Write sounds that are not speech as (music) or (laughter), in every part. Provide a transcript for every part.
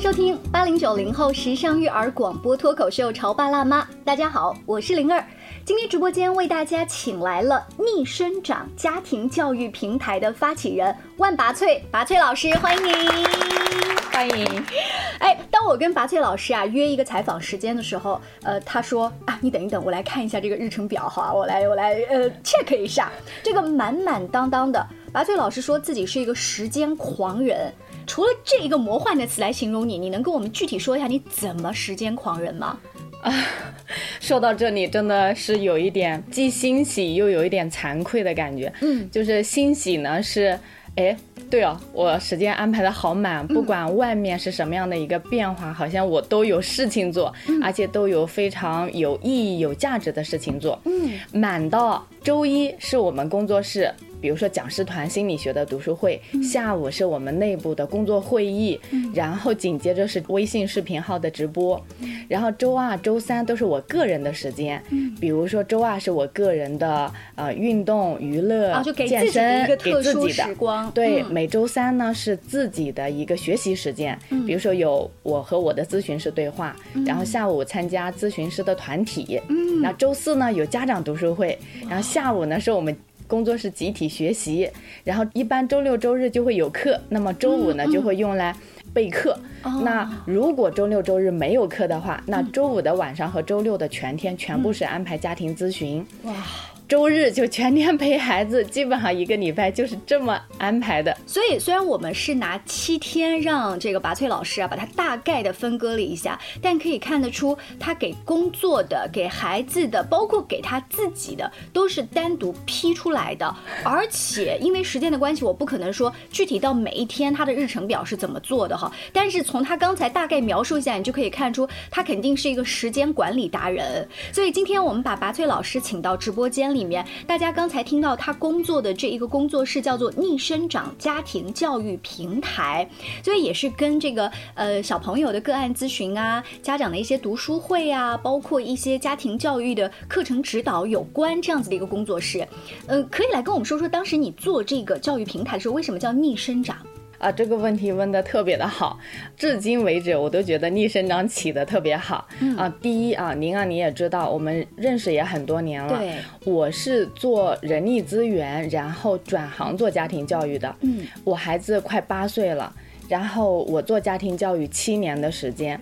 迎收听八零九零后时尚育儿广播脱口秀《潮爸辣妈》。大家好，我是灵儿。今天直播间为大家请来了逆生长家庭教育平台的发起人万拔萃，拔萃老师，欢迎您，欢迎。哎，当我跟拔萃老师啊约一个采访时间的时候，呃，他说啊，你等一等，我来看一下这个日程表哈，我来我来呃 check 一下，这个满满当当的。拔萃老师说自己是一个时间狂人。除了这一个魔幻的词来形容你，你能跟我们具体说一下你怎么时间狂人吗？啊，(laughs) 说到这里真的是有一点既欣喜又有一点惭愧的感觉。嗯，就是欣喜呢是，哎，对哦，我时间安排的好满，不管外面是什么样的一个变化，好像我都有事情做，而且都有非常有意义、有价值的事情做。嗯，满到周一是我们工作室。比如说讲师团心理学的读书会，下午是我们内部的工作会议，然后紧接着是微信视频号的直播，然后周二、周三都是我个人的时间，比如说周二是我个人的呃运动娱乐、健身，给自己的。时光。对，每周三呢是自己的一个学习时间，比如说有我和我的咨询师对话，然后下午参加咨询师的团体，嗯。那周四呢有家长读书会，然后下午呢是我们。工作是集体学习，然后一般周六周日就会有课，那么周五呢就会用来备课。那如果周六周日没有课的话，那周五的晚上和周六的全天全部是安排家庭咨询。哇。周日就全天陪孩子，基本上一个礼拜就是这么安排的。(laughs) 所以虽然我们是拿七天让这个拔萃老师啊把它大概的分割了一下，但可以看得出他给工作的、给孩子的，包括给他自己的，都是单独批出来的。而且因为时间的关系，我不可能说具体到每一天他的日程表是怎么做的哈。但是从他刚才大概描述一下，你就可以看出他肯定是一个时间管理达人。所以今天我们把拔萃老师请到直播间里。里面，大家刚才听到他工作的这一个工作室叫做逆生长家庭教育平台，所以也是跟这个呃小朋友的个案咨询啊，家长的一些读书会啊，包括一些家庭教育的课程指导有关这样子的一个工作室。嗯，可以来跟我们说说，当时你做这个教育平台的时候，为什么叫逆生长？啊，这个问题问的特别的好，至今为止我都觉得逆生长起的特别好。啊，第一啊，您啊你也知道，我们认识也很多年了。对，我是做人力资源，然后转行做家庭教育的。嗯，我孩子快八岁了。然后我做家庭教育七年的时间，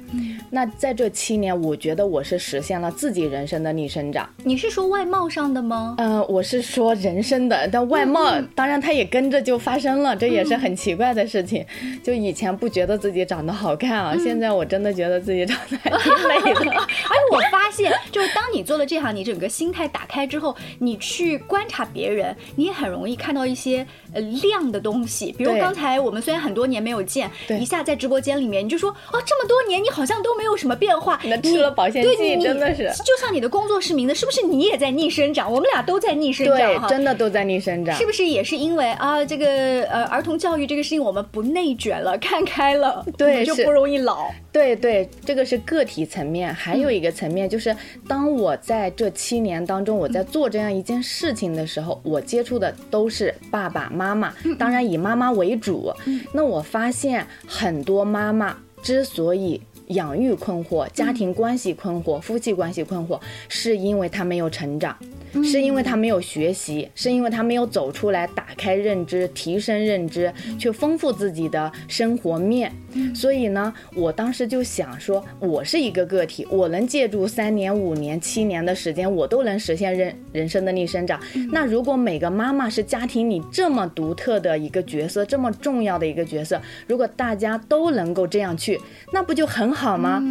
那在这七年，我觉得我是实现了自己人生的逆生长。你是说外貌上的吗？嗯，我是说人生的，但外貌当然它也跟着就发生了，这也是很奇怪的事情。就以前不觉得自己长得好看啊，现在我真的觉得自己长得还挺美的。而 (laughs) 且我发现，就是当你做了这行，你整个心态打开之后，你去观察别人，你也很容易看到一些呃亮的东西。比如刚才我们虽然很多年没有见。一下在直播间里面，你就说哦，这么多年你好像都没有什么变化。你吃了保鲜剂真的是，就像你的工作室名字，是不是你也在逆生长？我们俩都在逆生长，对，真的都在逆生长。是不是也是因为啊，这个呃儿童教育这个事情，我们不内卷了，看开了，对，就不容易老。对对，这个是个体层面，还有一个层面就是，当我在这七年当中，我在做这样一件事情的时候，我接触的都是爸爸妈妈，当然以妈妈为主。那我发现很多妈妈之所以养育困惑、家庭关系困惑、夫妻关系困惑，是因为她没有成长。是因为他没有学习，是因为他没有走出来，打开认知，提升认知，去丰富自己的生活面。所以呢，我当时就想说，我是一个个体，我能借助三年、五年、七年的时间，我都能实现人人生的逆生长。那如果每个妈妈是家庭里这么独特的一个角色，这么重要的一个角色，如果大家都能够这样去，那不就很好吗？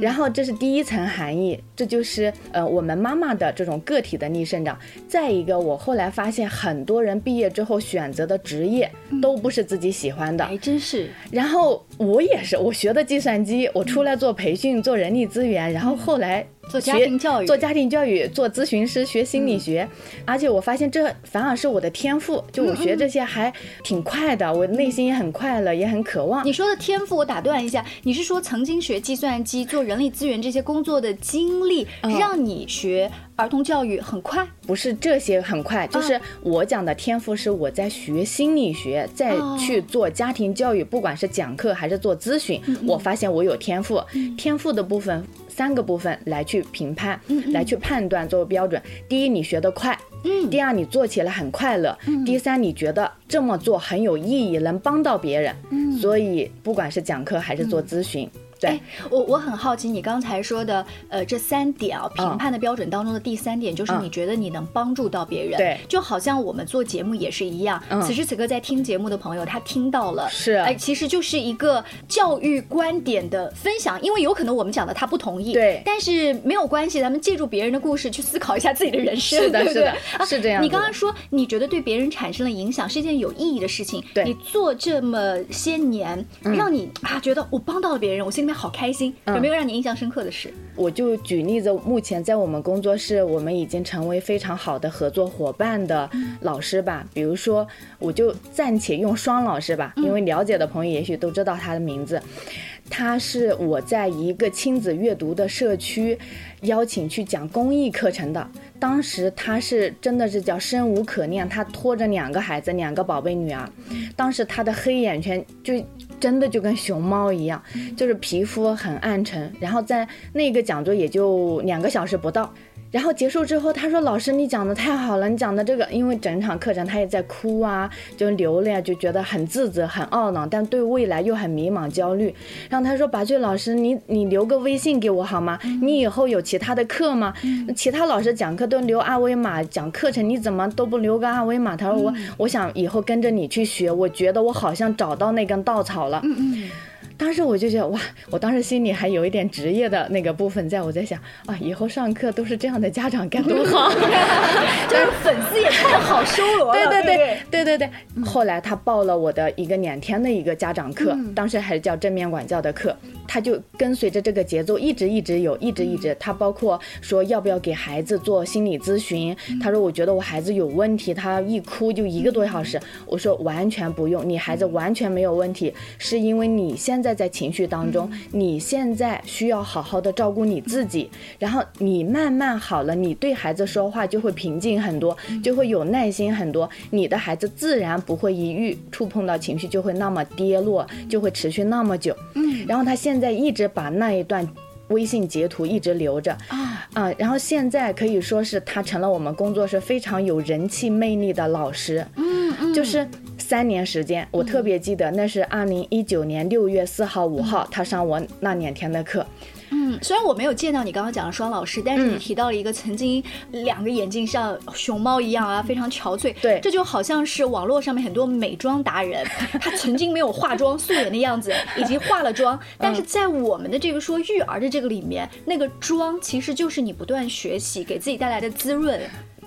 然后这是第一层含义，这就是呃我们妈妈的这种个体的逆。生长，再一个，我后来发现很多人毕业之后选择的职业都不是自己喜欢的，还真是。然后我也是，我学的计算机，我出来做培训，做人力资源，然后后来做家庭教育，做家庭教育，做咨询师，学心理学，而且我发现这反而是我的天赋，就我学这些还挺快的，我内心也很快乐，也很渴望。你说的天赋，我打断一下，你是说曾经学计算机、做人力资源这些工作的经历，让你学儿童教育很快？不是这些很快，就是我讲的天赋是我在学心理学，再去做家庭教育，不管是讲课还是做咨询，我发现我有天赋。天赋的部分。三个部分来去评判，来去判断作为标准。第一，你学得快；嗯，第二，你做起来很快乐；嗯，第三，你觉得这么做很有意义，能帮到别人。嗯，所以不管是讲课还是做咨询。对，我我很好奇，你刚才说的，呃，这三点啊，评判的标准当中的第三点，就是你觉得你能帮助到别人。对，就好像我们做节目也是一样。此时此刻在听节目的朋友，他听到了，是，哎，其实就是一个教育观点的分享，因为有可能我们讲的他不同意，对，但是没有关系，咱们借助别人的故事去思考一下自己的人生，是的，是的，是这样。你刚刚说你觉得对别人产生了影响是一件有意义的事情，对，你做这么些年，让你啊觉得我帮到了别人，我心里面好开心。有没有让你印象深刻的事？我就举例子，目前在我们工作室，我们已经成为非常好的合作伙伴的老师吧。比如说，我就暂且用双老师吧，因为了解的朋友也许都知道他的名字。他是我在一个亲子阅读的社区邀请去讲公益课程的。当时他是真的是叫生无可恋，他拖着两个孩子，两个宝贝女儿。当时他的黑眼圈就。真的就跟熊猫一样，就是皮肤很暗沉。然后在那个讲座也就两个小时不到。然后结束之后，他说：“老师，你讲的太好了，你讲的这个，因为整场课程他也在哭啊，就流泪，就觉得很自责、很懊恼，但对未来又很迷茫、焦虑。然后他说：‘把翠老师，你你留个微信给我好吗？你以后有其他的课吗？其他老师讲课都留二维码，讲课程你怎么都不留个二维码？’他说：‘我我想以后跟着你去学，我觉得我好像找到那根稻草了。’嗯嗯。(laughs) ”当时我就觉得哇，我当时心里还有一点职业的那个部分，在我在想啊，以后上课都是这样的家长该多好，(laughs) (laughs) 就是粉丝也太好收罗了。对对对对对对。后来他报了我的一个两天的一个家长课，当时还是叫正面管教的课。他就跟随着这个节奏，一直一直有，一直一直。他包括说要不要给孩子做心理咨询。他说我觉得我孩子有问题，他一哭就一个多小时。我说完全不用，你孩子完全没有问题，是因为你现在在情绪当中，你现在需要好好的照顾你自己。然后你慢慢好了，你对孩子说话就会平静很多，就会有耐心很多。你的孩子自然不会一遇触碰到情绪就会那么跌落，就会持续那么久。嗯，然后他现在。在一直把那一段微信截图一直留着啊啊，然后现在可以说是他成了我们工作室非常有人气魅力的老师。嗯嗯，就是三年时间，我特别记得那是二零一九年六月四号、五号，他上我那两天的课。嗯，虽然我没有见到你刚刚讲的双老师，但是你提到了一个曾经两个眼睛像熊猫一样啊，非常憔悴。对，这就好像是网络上面很多美妆达人，(laughs) 他曾经没有化妆素颜的样子，以及化了妆，(laughs) 但是在我们的这个说育儿的这个里面，那个妆其实就是你不断学习给自己带来的滋润。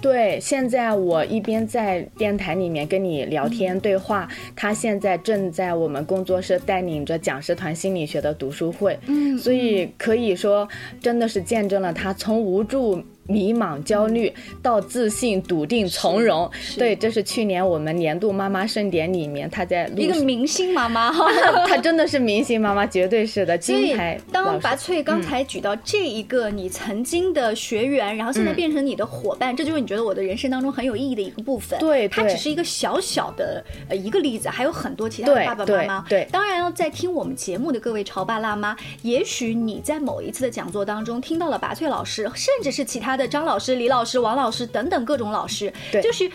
对，现在我一边在电台里面跟你聊天对话，他现在正在我们工作室带领着讲师团心理学的读书会，嗯，所以可以说真的是见证了他从无助。迷茫、焦虑到自信、笃定、从容，对，这是去年我们年度妈妈盛典里面，她在一个明星妈妈，(laughs) 她真的是明星妈妈，绝对是的。(laughs) 金牌。当拔萃刚才举到这一个你曾经的学员，然后现在变成你的伙伴，这就是你觉得我的人生当中很有意义的一个部分。对，它只是一个小小的呃一个例子，还有很多其他的爸爸妈妈。对，当然要在听我们节目的各位潮爸辣妈，也许你在某一次的讲座当中听到了拔萃老师，甚至是其他。的张老师、李老师、王老师等等各种老师，对，就是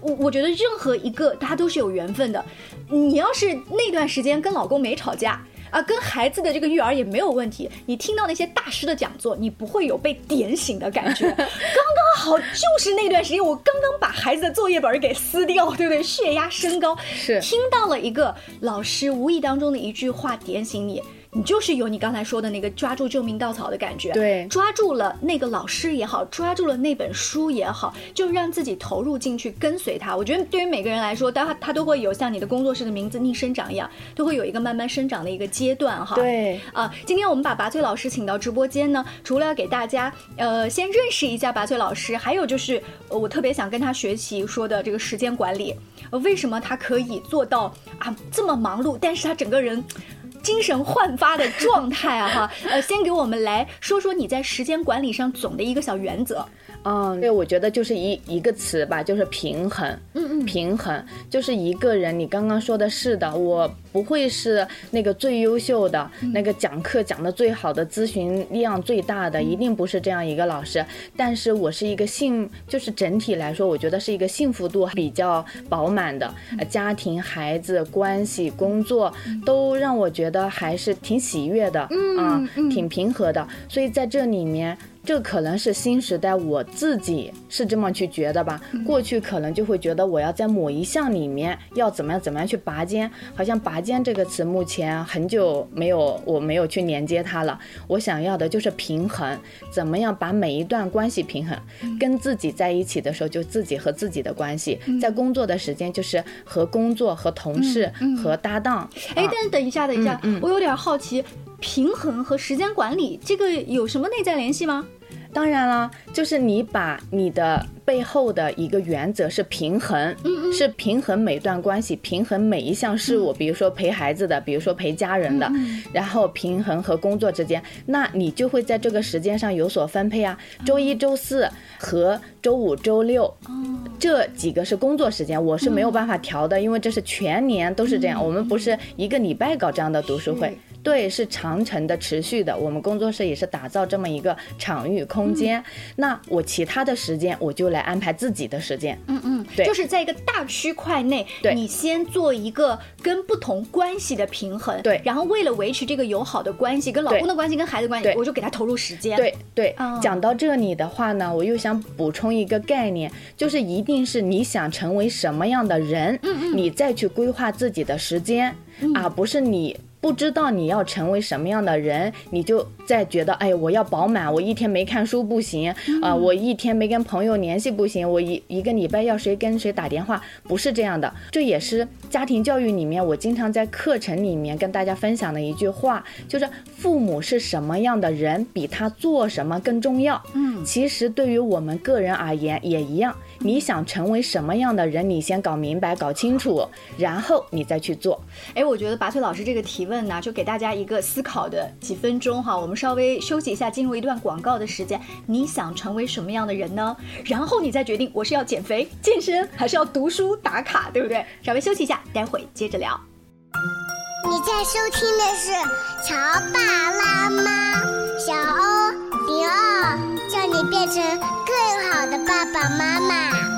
我我觉得任何一个他都是有缘分的。你要是那段时间跟老公没吵架啊，跟孩子的这个育儿也没有问题，你听到那些大师的讲座，你不会有被点醒的感觉。(laughs) 刚刚好就是那段时间，我刚刚把孩子的作业本给撕掉，对不对？血压升高，是听到了一个老师无意当中的一句话点醒你。你就是有你刚才说的那个抓住救命稻草的感觉，对抓住了那个老师也好，抓住了那本书也好，就让自己投入进去，跟随他。我觉得对于每个人来说，他他都会有像你的工作室的名字“逆生长”一样，都会有一个慢慢生长的一个阶段哈。对啊，今天我们把拔萃老师请到直播间呢，除了要给大家呃先认识一下拔萃老师，还有就是呃我特别想跟他学习说的这个时间管理，呃为什么他可以做到啊这么忙碌，但是他整个人。精神焕发的状态啊，哈，呃，先给我们来说说你在时间管理上总的一个小原则。嗯，对，我觉得就是一一个词吧，就是平衡。嗯嗯，平衡就是一个人，你刚刚说的是的，我不会是那个最优秀的，那个讲课讲的最好的，咨询量最大的，一定不是这样一个老师。但是我是一个幸，就是整体来说，我觉得是一个幸福度比较饱满的，呃家庭、孩子、关系、工作都让我觉得还是挺喜悦的，啊，挺平和的。所以在这里面。这可能是新时代，我自己是这么去觉得吧。过去可能就会觉得我要在某一项里面要怎么样怎么样去拔尖，好像拔尖这个词目前很久没有，我没有去连接它了。我想要的就是平衡，怎么样把每一段关系平衡。跟自己在一起的时候，就自己和自己的关系；在工作的时间，就是和工作、和同事、和搭档。哎，啊但是等一下，等一下，我有点好奇，平衡和时间管理这个有什么内在联系吗？当然了，就是你把你的背后的一个原则是平衡，是平衡每段关系，平衡每一项事物，比如说陪孩子的，比如说陪家人的，然后平衡和工作之间，那你就会在这个时间上有所分配啊。周一周四和周五周六，这几个是工作时间，我是没有办法调的，因为这是全年都是这样，我们不是一个礼拜搞这样的读书会。对，是长程的、持续的。我们工作室也是打造这么一个场域空间。那我其他的时间，我就来安排自己的时间。嗯嗯，对就是在一个大区块内，对你先做一个跟不同关系的平衡，对然后为了维持这个友好的关系，跟老公的关系，跟孩子关系，我就给他投入时间。对对哦，讲到这里的话呢，我又想补充一个概念，就是一定是你想成为什么样的人，你再去规划自己的时间，而不是你。不知道你要成为什么样的人，你就在觉得，哎，我要饱满，我一天没看书不行，啊、我一天没跟朋友联系不行，我一一个礼拜要谁跟谁打电话，不是这样的。这也是家庭教育里面我经常在课程里面跟大家分享的一句话，就是父母是什么样的人，比他做什么更重要。嗯，其实对于我们个人而言也一样，你想成为什么样的人，你先搞明白、搞清楚，然后你再去做。哎，我觉得拔萃老师这个提问问呢，就给大家一个思考的几分钟哈。我们稍微休息一下，进入一段广告的时间。你想成为什么样的人呢？然后你再决定我是要减肥、健身，还是要读书打卡，对不对？稍微休息一下，待会接着聊。你在收听的是《乔爸拉妈》，小欧零二，叫你变成更好的爸爸妈妈。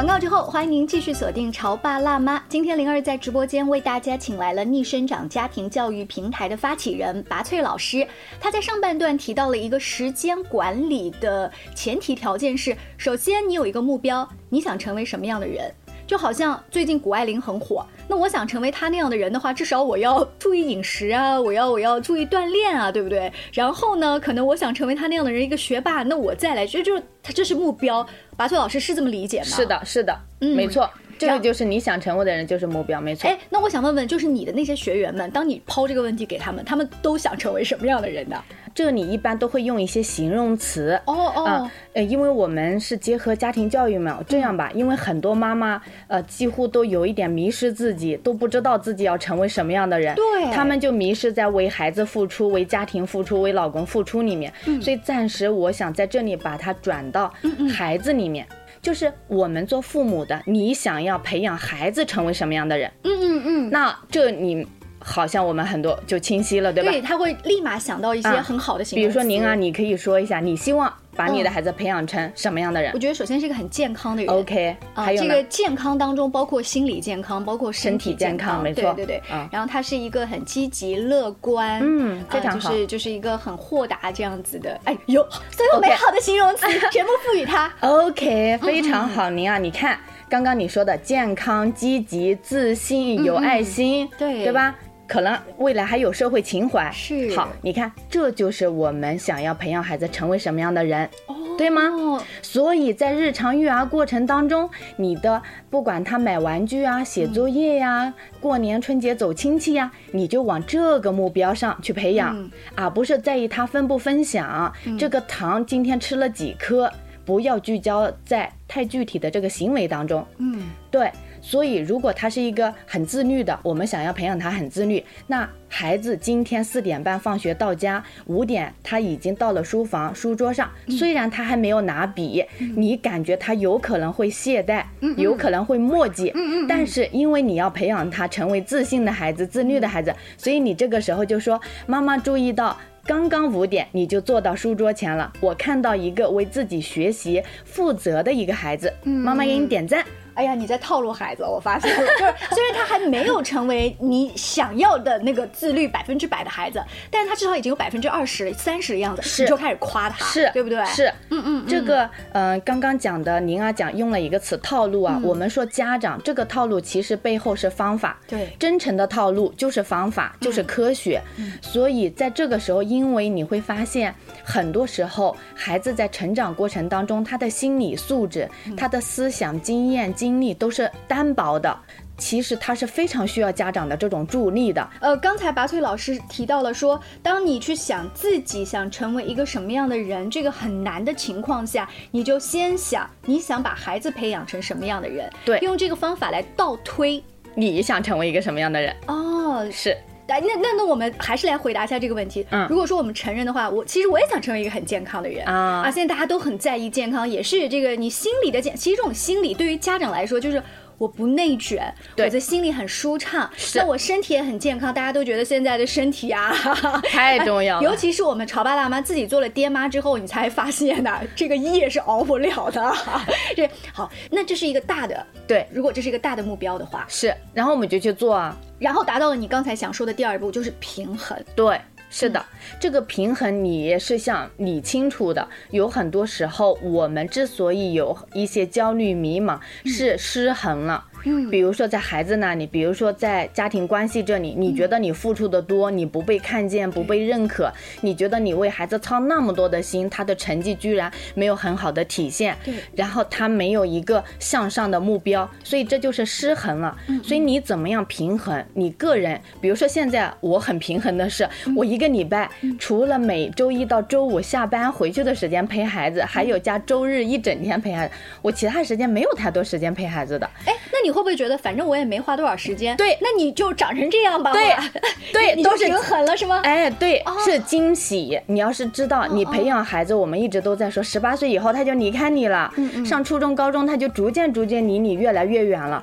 广告之后，欢迎您继续锁定《潮爸辣妈》。今天灵儿在直播间为大家请来了逆生长家庭教育平台的发起人拔萃老师。他在上半段提到了一个时间管理的前提条件是：首先你有一个目标，你想成为什么样的人？就好像最近谷爱凌很火，那我想成为她那样的人的话，至少我要注意饮食啊，我要我要注意锻炼啊，对不对？然后呢，可能我想成为她那样的人，一个学霸，那我再来，这就是他这是目标。拔萃老师是这么理解吗？是。的，是的，嗯没错，这个就是你想成为的人，就是目标，没错。哎，那我想问问，就是你的那些学员们，当你抛这个问题给他们，他们都想成为什么样的人呢？这个你一般都会用一些形容词。哦哦啊，呃，因为我们是结合家庭教育嘛，这样吧，因为很多妈妈，呃，几乎都有一点迷失自己，都不知道自己要成为什么样的人，对他们就迷失在为孩子付出、为家庭付出、为老公付出里面。所以暂时我想在这里把它转到孩子里面。就是我们做父母的，你想要培养孩子成为什么样的人？嗯嗯嗯，那这你好像我们很多就清晰了，对吧？对，他会立马想到一些啊很好的形比。如说您啊，你可以说一下，你希望把你的嗯孩子培养成什么样的人我觉得首先是一个很健康的人。？OK，啊，还有呢？这个健康当中包括心理健康，包括身体健康康，没错对对对。啊然后他是一个很积极乐观，嗯非常啊就好是就是一个很豁达这样子的。哎，呦所有美好的形容词 (laughs) 全部赋予他。OK，非嗯常好，您啊，你看刚刚你说的健康、积极、自信、有爱心，对对吧？可能未来还有社会情怀。是好，你看，这就是我们想要培养孩子成为什么样的人。对吗？哦，所以在日常育儿过程当中，你的不管他买玩具啊、写作业呀、过年春节走亲戚呀，你就往这个目标上去培养，嗯而不是在意他分不分享，这个糖今天吃了几颗，不要聚焦在太具体的这个行为当中。嗯，对，所以如果他是一个很自律的，我们想要培养他很自律，那孩子今天四点半放学到家，五点他已经到了书房书桌上，虽然他还没有拿笔，你感觉他有可能会懈怠，有可能会墨迹，但是因为你要培养他成为自信的孩子、自律的孩子，所以你这个时候就说，妈妈注意到。刚刚五点你就坐到书桌前了，我看到一个为自己学习负责的一个孩子，妈妈给你点赞。哎呀，你在套路孩子，我发现。了，(laughs) 就是虽然他还没有成为你想要的那个自律百分之百的孩子，但是他至少已经有百分之二十、三十的样子，是。你就开始夸他，是对不对？是，嗯嗯，这个嗯、呃刚刚讲的您啊讲用了一个词套路嗯。啊，我们说家长这个套路其实背后是方法，对。真诚的套路就是方法，就是科学。所以在这个时候，因为你会发现，很多时候孩子在成长过程当中，他的心理素质、他的思想、经验、经历都是单薄的。其实他是非常需要家长的这种助力的。呃，刚才拔萃老师提到了说，当你去想自己想成为一个什么样的人，这个很难的情况下，你就先想你想把孩子培养成什么样的人，对用这个方法来倒推。你想成为一个什么样的人？哦，是哎，那那那我们还是来回答一下这个问题。嗯如果说我们成人的话，我其实我也想成为一个很健康的人啊啊！现在大家都很在意健康，也是这个你心理的健。其实这种心理对于家长来说，就是我不内卷，我的心里很舒畅，那我身体也很健康。大家都觉得现在的身体啊，(laughs) 太重要了。尤其是我们潮爸辣妈自己做了爹妈之后，你才发现呢，这个夜是熬不了的。(laughs) 这好，那这是一个大的，对如果这是一个大的目标的话，是，然后我们就去做啊。然后达到了你刚才想说的第二步，就是平衡。对，是的，这个平衡你也是想理清楚的。有很多时候，我们之所以有一些焦虑、迷茫，是失衡了。嗯比如说在孩子那里，比如说在家庭关系这里，你觉得你付出的多，你不被看见、不被认可，你觉得你为孩子操那么多的心，他的成绩居然没有很好的体现，对然后他没有一个向上的目标，所以这就是失衡了。所以你怎么样平衡你个人？比如说现在我很平衡的是，我一个礼拜除了每周一到周五下班回去的时间陪孩子，还有加周日一整天陪孩子，我其他时间没有太多时间陪孩子的。哎，那你会不会觉得，反正我也没花多少时间，对。那你就长成这样吧，对。(laughs) 对你就都是平衡了是吗？哎，对哦，是惊喜。你要是知道，你培养孩子，我们一直都在说，十八岁以后他就离开你了，上初中、高中他就逐渐逐渐离你越来越远了。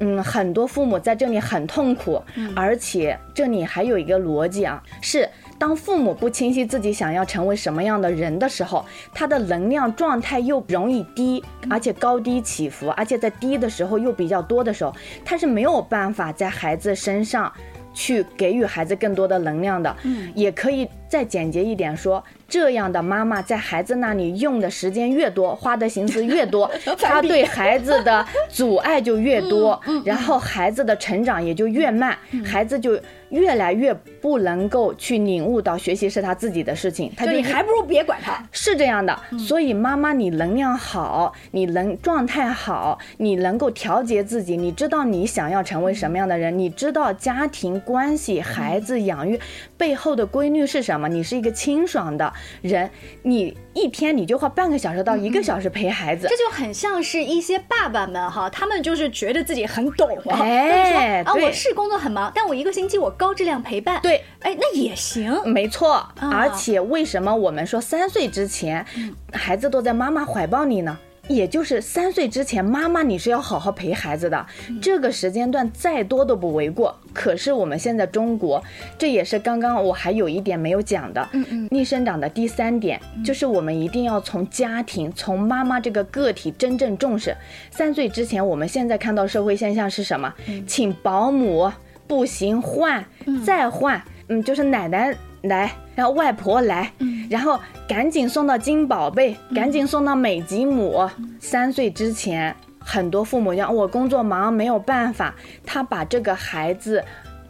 嗯，很多父母在这里很痛苦，而且这里还有一个逻辑啊，是当父母不清晰自己想要成为什么样的人的时候，他的能量状态又容易低，而且高低起伏，而且在低的时候又比较多的时候，他是没有办法在孩子身上。去给予孩子更多的能量的，嗯，也可以再简洁一点说，这样的妈妈在孩子那里用的时间越多，花的心思越多，(laughs) 她对孩子的阻碍就越多，然后孩子的成长也就越慢，孩子就越来越不能够去领悟到学习是他自己的事情，他就就你还不如别管他。(laughs) 是这样的，所以妈妈，你能量好，你能状态好，你能够调节自己，你知道你想要成为什么样的人，你知道家庭关系、孩子养育背后的规律是什么，你是一个清爽的人，你一天你就花半个小时到一个小时陪孩子这。就很像是一些爸爸们哈，他们就是觉得自己很懂啊，哎啊，对我是工作很忙，但我一个星期我高质量陪伴，对，哎，那也行。没错，而且为什么我们说三岁之前，孩子都在妈妈怀抱里呢？也就是三岁之前，妈妈你是要好好陪孩子的，这个时间段再多都不为过。可是我们现在中国，这也是刚刚我还有一点没有讲的，嗯嗯，逆生长的第三点就是我们一定要从家庭、从妈妈这个个体真正重视。三岁之前，我们现在看到社会现象是什么？请保姆不行换，再换，嗯，就是奶奶来，然后外婆来，然后赶紧送到金宝贝，赶紧送到美吉姆。三岁之前。很多父母讲我工作忙没有办法，他把这个孩子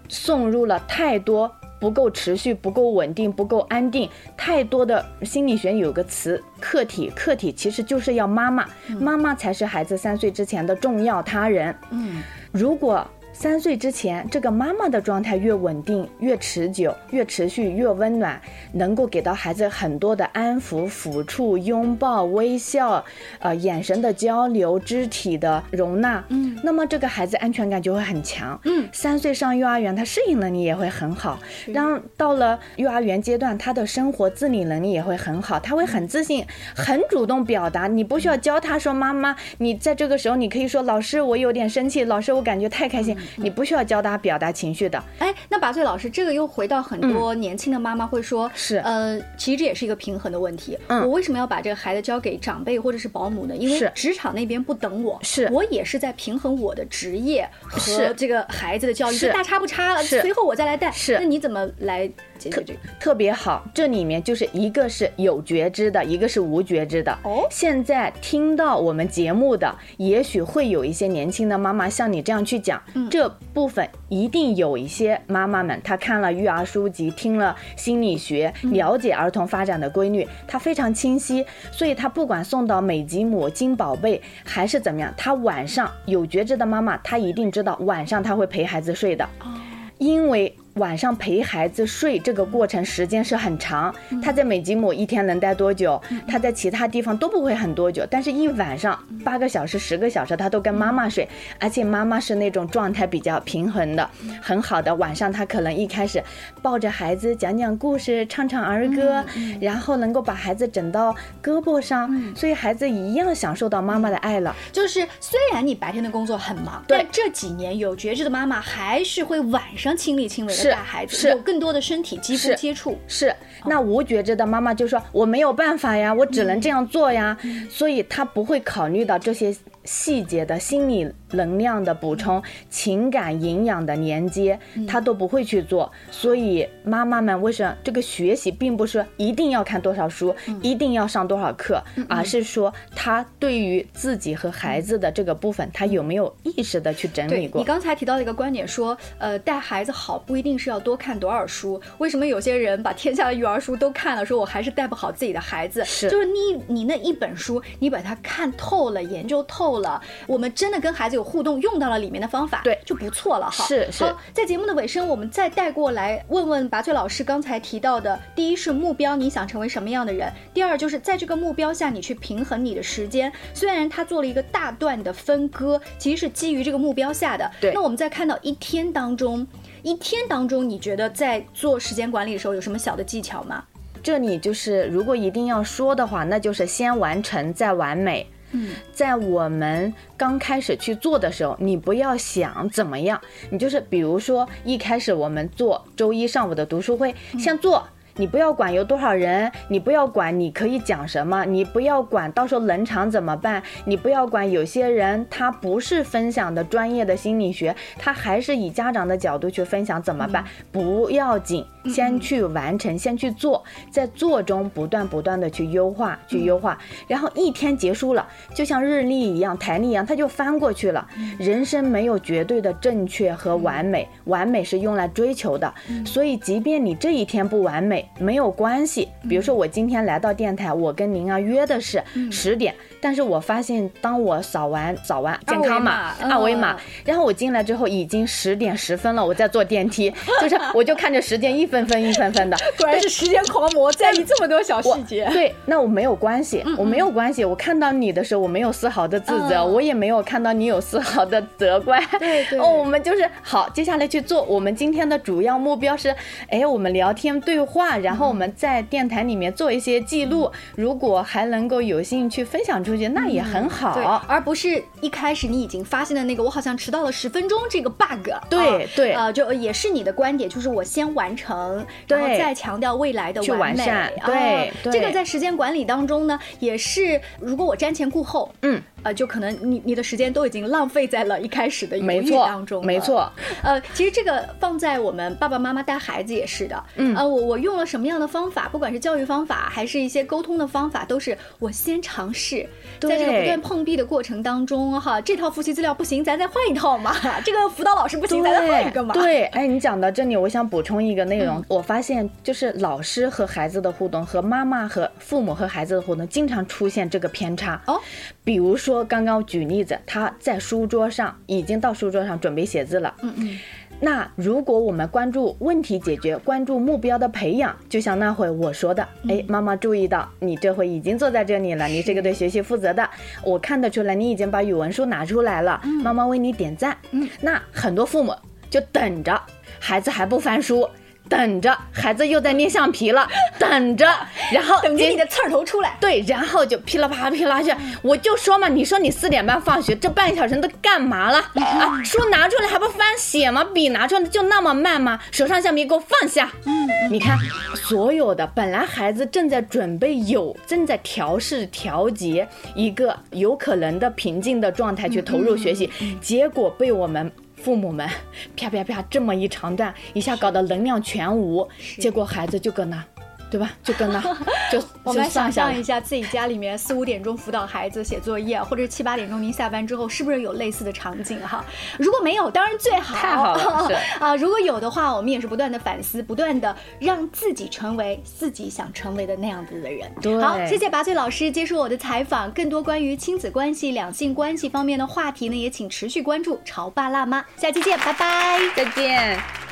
送入了太多不够持续、不够稳定、不够安定，太多的心理学有个词客体，客体其实就是要妈妈，妈妈才是孩子三岁之前的重要他人。嗯，如果三岁之前，这个妈妈的状态越稳定、越持久、越持续、越温暖，能够给到孩子很多的安抚、抚触、拥抱、微笑，呃，眼神的交流、肢体的容纳，嗯，那么这个孩子安全感就会很强，嗯，三岁上幼儿园，他适应能力也会很好，当到了幼儿园阶段，他的生活自理能力也会很好，他会很自信、很主动表达，你不需要教他说妈妈，你在这个时候你可以说老师，我有点生气，老师，我感觉太开心。你不需要教他表达情绪的，哎，那八岁老师，这个又回到很多年轻的妈妈会说，是呃，其实这也是一个平衡的问题。嗯我为什么要把这个孩子交给长辈或者是保姆呢？因为职场那边不等我，是我也是在平衡我的职业和这个孩子的教育，大差不差了。是随后我再来带，是那你怎么来解决这个？特别好。这里面就是一个是有觉知的，一个是无觉知的。哦现在听到我们节目的，也许会有一些年轻的妈妈像你这样去讲，嗯这部分一定有一些妈妈们，她看了育儿书籍，听了心理学，嗯了解儿童发展的规律，她非常清晰，所以她不管送到美吉姆、金宝贝还是怎么样，她晚上有觉知的妈妈，她一定知道晚上她会陪孩子睡的。哦因为晚上陪孩子睡这个过程时间是很长，他在美吉姆一天能待多久？他在其他地方都不会很多久，但是一晚上八个小时、十个小时，他都跟妈妈睡，而且妈妈是那种状态比较平衡的，很好的。晚上他可能一开始抱着孩子讲讲故事、唱唱儿歌，然后能够把孩子枕到胳膊上，所以孩子一样享受到妈妈的爱了。就是虽然你白天的工作很忙，对但这几年有觉知的妈妈还是会晚上亲力亲为带孩子，是有更多的身体肌肤接触。是，那无觉知的妈妈就说我没有办法呀，我只能这样做呀，所以她不会考虑到这些细节的心理能量的补充、情感营养的连接，她都不会去做。所以妈妈们为什么这个学习并不是一定要看多少书，一定要上多少课，而是说她对于自己和孩子的这个部分，她有没有意识的去整理过你？刚才提到的一个观点说，呃，带孩子好不一定是要多看多少书。为什么有些人把天下的育儿书都看了，说我还是带不好自己的孩子？是就是你你那一本书，你把它看透了，研究透了，我们真的跟孩子有互动，用到了里面的方法，对就不错了哈。是是好，在节目的尾声，我们再带过来问问拔萃老师刚才提到的，第一是目标，你想成为什么样的人？第二就是在这个目标下，你去平衡你的时间。虽然他做了一个大段的分割，其实是基于这个目标下的。对那我们在看到一天当中，一天当中，你觉得在做时间管理的时候有什么小的技巧吗？这里就是，如果一定要说的话，那就是先完成再完美。嗯，在我们刚开始去做的时候，你不要想怎么样，你就是比如说一开始我们做周一上午的读书会，先做。你不要管有多少人，你不要管你可以讲什么，你不要管到时候冷场怎么办，你不要管有些人他不是分享的专业的心理学，他还是以家长的角度去分享怎么办？不要紧，先去完成，先去做，在做中不断不断的去优化，去优化，然后一天结束了，就像日历一样，台历一样，它就翻过去了。人生没有绝对的正确和完美，完美是用来追求的，所以即便你这一天不完美，没有关系。比如说我今天来到电台，我跟您啊约的是十点，但是我发现当我扫完扫完健康码二维码然后我进来之后已经十点十分了，我在坐电梯，(laughs) 就是我就看着时间一分分一分分的，果然是时间狂魔，在意这么多小细节。对，那我没有关系，我没有关系。我看到你的时候，我没有丝毫的自责，嗯我也没有看到你有丝毫的责怪。对对哦，我们就是好，接下来去做。我们今天的主要目标是，哎，我们聊天对话，然后我们在电台里面做一些记录。如果还能够有幸去分享出去，那也很好。对，而不是一开始你已经发现的那个我好像迟到了十分钟这个 bug。啊对对呃，就也是你的观点，就是我先完成，对然后再强调未来的去完美。完善对这个在时间管理当中呢，也是如果我瞻前顾后，嗯。呃，就可能你你的时间都已经浪费在了一开始的犹豫没错当中了没错。呃，其实这个放在我们爸爸妈妈带孩子也是的。嗯呃，我我用了什么样的方法，不管是教育方法还是一些沟通的方法，都是我先尝试，在这个不断碰壁的过程当中，哈，这套复习资料不行，咱再换一套嘛。(laughs) 这个辅导老师不行，咱再换一个嘛。对，哎，你讲到这里，我想补充一个内嗯容。我发现，就是老师和孩子的互动，和妈妈和父母和孩子的互动，经常出现这个偏差。哦，比如说刚刚举例子，他在书桌上已经到书桌上准备写字了。嗯嗯，那如果我们关注问题解决，关注目标的培养，就像那会我说的，哎，妈妈注意到你这回已经坐在这里了，你是个对学习负责的，我看得出来你已经把语文书拿出来了，妈妈为你点赞。嗯，那很多父母就等着孩子还不翻书。等着孩子又在捏橡皮了，(laughs) 等着，然后等着你的刺儿头出来。对，然后就噼里啪啦噼啦去，我就说嘛，你说你四点半放学，这半小时都干嘛了啊？书拿出来还不翻写吗？笔拿出来就那么慢吗？手上橡皮给我放下。嗯，你看，所有的本来孩子正在准备有正在调试调节一个有可能的平静的状态去投入学习，结果被我们。父母们啪啪啪这么一长段，一下搞得能量全无，结果孩子就搁那，对吧？就跟那，(laughs) 就我们想象一。下，自己家里面四五点钟辅导孩子写作业，或者七八点钟您下班之后，是不是有类似的场景哈？如果没有，当然最好。太好了 (laughs) 啊，如果有的话，我们也是不断的反思，不断的让自己成为自己想成为的那样子的人。对好，谢谢拔萃老师接受我的采访。更多关于亲子关系、两性关系方面的话题呢，也请持续关注潮爸辣妈。下期见，拜拜。再见。